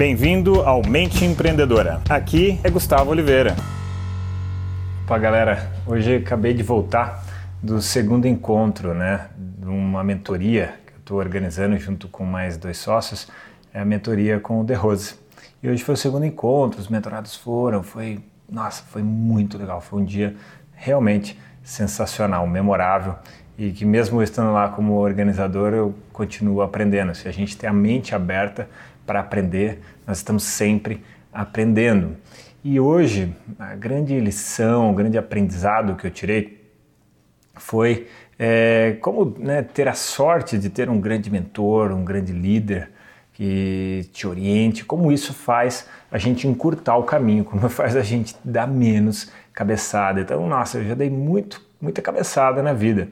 Bem-vindo ao Mente Empreendedora. Aqui é Gustavo Oliveira. Opa, galera, hoje acabei de voltar do segundo encontro, né, de uma mentoria que eu estou organizando junto com mais dois sócios, é a mentoria com o The Rose. E hoje foi o segundo encontro, os mentorados foram, foi, nossa, foi muito legal, foi um dia realmente sensacional, memorável e que mesmo estando lá como organizador eu continuo aprendendo. Se a gente tem a mente aberta para aprender, nós estamos sempre aprendendo. E hoje a grande lição, o grande aprendizado que eu tirei foi é, como né, ter a sorte de ter um grande mentor, um grande líder que te oriente, como isso faz a gente encurtar o caminho, como faz a gente dar menos cabeçada. Então, nossa, eu já dei muito, muita cabeçada na vida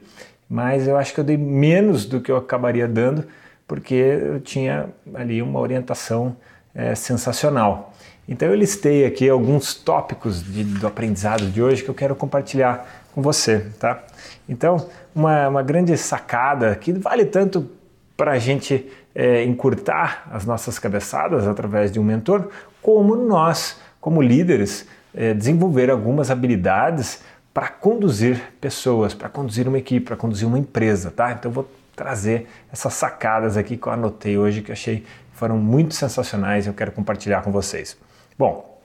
mas eu acho que eu dei menos do que eu acabaria dando, porque eu tinha ali uma orientação é, sensacional. Então eu listei aqui alguns tópicos de, do aprendizado de hoje que eu quero compartilhar com você, tá? Então, uma, uma grande sacada que vale tanto para a gente é, encurtar as nossas cabeçadas através de um mentor, como nós, como líderes, é, desenvolver algumas habilidades para conduzir pessoas, para conduzir uma equipe, para conduzir uma empresa, tá? Então vou trazer essas sacadas aqui que eu anotei hoje que achei foram muito sensacionais e eu quero compartilhar com vocês. Bom,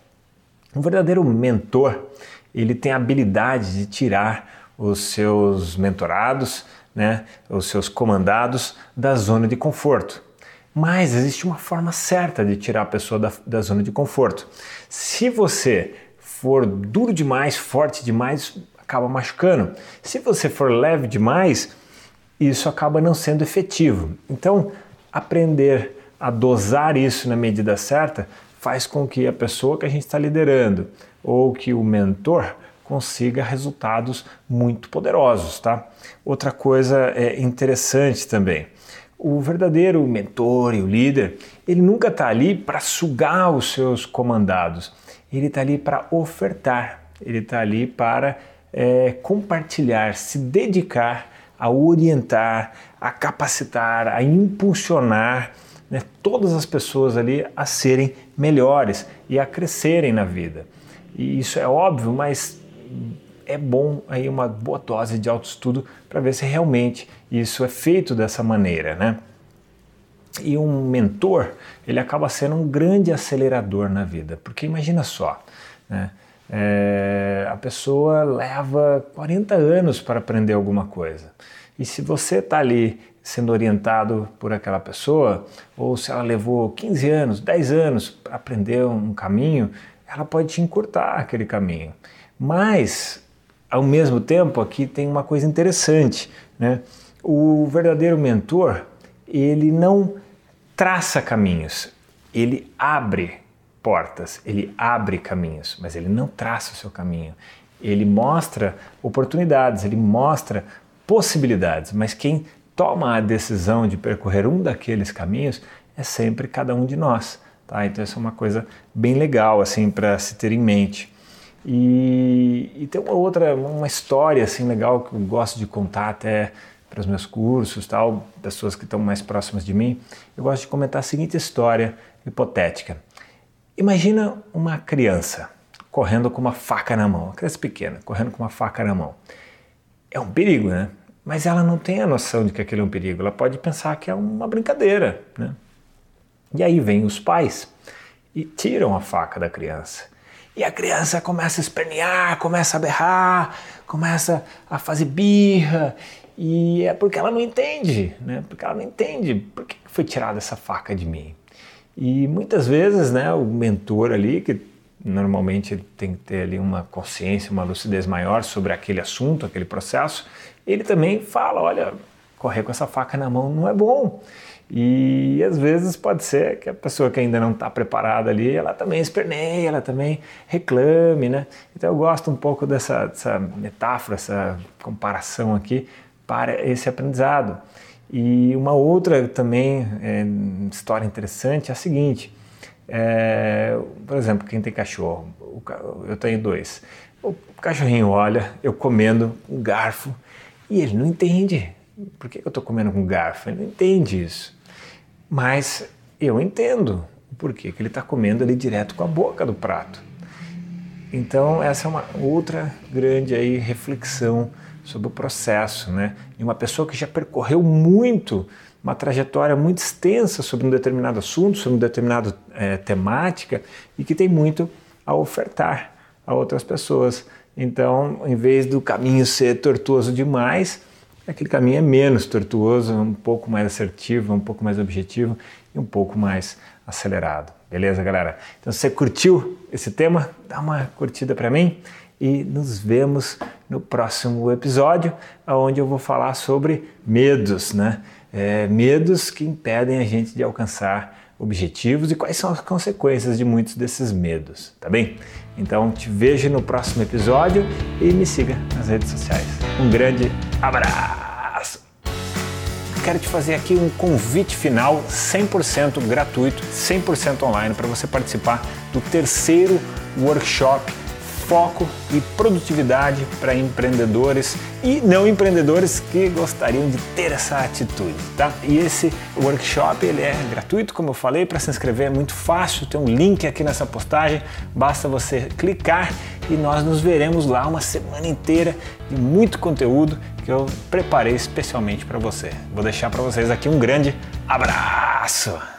um verdadeiro mentor, ele tem a habilidade de tirar os seus mentorados, né, os seus comandados da zona de conforto. Mas existe uma forma certa de tirar a pessoa da, da zona de conforto. Se você for duro demais, forte demais, acaba machucando. Se você for leve demais, isso acaba não sendo efetivo. Então, aprender a dosar isso na medida certa faz com que a pessoa que a gente está liderando ou que o mentor consiga resultados muito poderosos, tá? Outra coisa é interessante também. O verdadeiro mentor e o líder, ele nunca está ali para sugar os seus comandados ele está ali para ofertar, ele está ali para é, compartilhar, se dedicar a orientar, a capacitar, a impulsionar né, todas as pessoas ali a serem melhores e a crescerem na vida. E isso é óbvio, mas é bom aí uma boa dose de autoestudo para ver se realmente isso é feito dessa maneira, né? E um mentor, ele acaba sendo um grande acelerador na vida, porque imagina só, né? É, a pessoa leva 40 anos para aprender alguma coisa. E se você está ali sendo orientado por aquela pessoa, ou se ela levou 15 anos, 10 anos para aprender um caminho, ela pode te encurtar aquele caminho. Mas, ao mesmo tempo, aqui tem uma coisa interessante, né? O verdadeiro mentor, ele não traça caminhos, ele abre portas, ele abre caminhos, mas ele não traça o seu caminho. Ele mostra oportunidades, ele mostra possibilidades, mas quem toma a decisão de percorrer um daqueles caminhos é sempre cada um de nós. Tá? Então, essa é uma coisa bem legal assim para se ter em mente. E, e, tem uma outra, uma história assim legal que eu gosto de contar até para os meus cursos, tal, pessoas que estão mais próximas de mim, eu gosto de comentar a seguinte história hipotética. Imagina uma criança correndo com uma faca na mão, uma criança pequena, correndo com uma faca na mão. É um perigo, né? Mas ela não tem a noção de que aquilo é um perigo, ela pode pensar que é uma brincadeira, né? E aí vêm os pais e tiram a faca da criança. E a criança começa a espernear, começa a berrar, começa a fazer birra e é porque ela não entende, né? Porque ela não entende por que foi tirada essa faca de mim. E muitas vezes, né, o mentor ali, que normalmente tem que ter ali uma consciência, uma lucidez maior sobre aquele assunto, aquele processo, ele também fala, olha, correr com essa faca na mão não é bom. E às vezes pode ser que a pessoa que ainda não está preparada ali, ela também esperneie, ela também reclame, né? Então eu gosto um pouco dessa, dessa metáfora, essa comparação aqui, para esse aprendizado. E uma outra também é, história interessante é a seguinte: é, por exemplo, quem tem cachorro, eu tenho dois. O cachorrinho olha eu comendo um garfo e ele não entende. Por que eu estou comendo com garfo? Ele não entende isso. Mas eu entendo. Por quê? Porque ele está comendo ali direto com a boca do prato. Então essa é uma outra grande aí reflexão sobre o processo, né? E uma pessoa que já percorreu muito, uma trajetória muito extensa sobre um determinado assunto, sobre uma determinada é, temática e que tem muito a ofertar a outras pessoas. Então, em vez do caminho ser tortuoso demais, aquele caminho é menos tortuoso, um pouco mais assertivo, um pouco mais objetivo e um pouco mais acelerado. Beleza, galera? Então, se você curtiu esse tema, dá uma curtida para mim e nos vemos no próximo episódio, onde eu vou falar sobre medos, né? É, medos que impedem a gente de alcançar objetivos e quais são as consequências de muitos desses medos, tá bem? Então te vejo no próximo episódio e me siga nas redes sociais. Um grande abraço! Quero te fazer aqui um convite final 100% gratuito, 100% online para você participar do terceiro workshop foco e produtividade para empreendedores e não empreendedores que gostariam de ter essa atitude, tá? E esse workshop ele é gratuito, como eu falei, para se inscrever é muito fácil, tem um link aqui nessa postagem, basta você clicar e nós nos veremos lá uma semana inteira de muito conteúdo que eu preparei especialmente para você. Vou deixar para vocês aqui um grande abraço.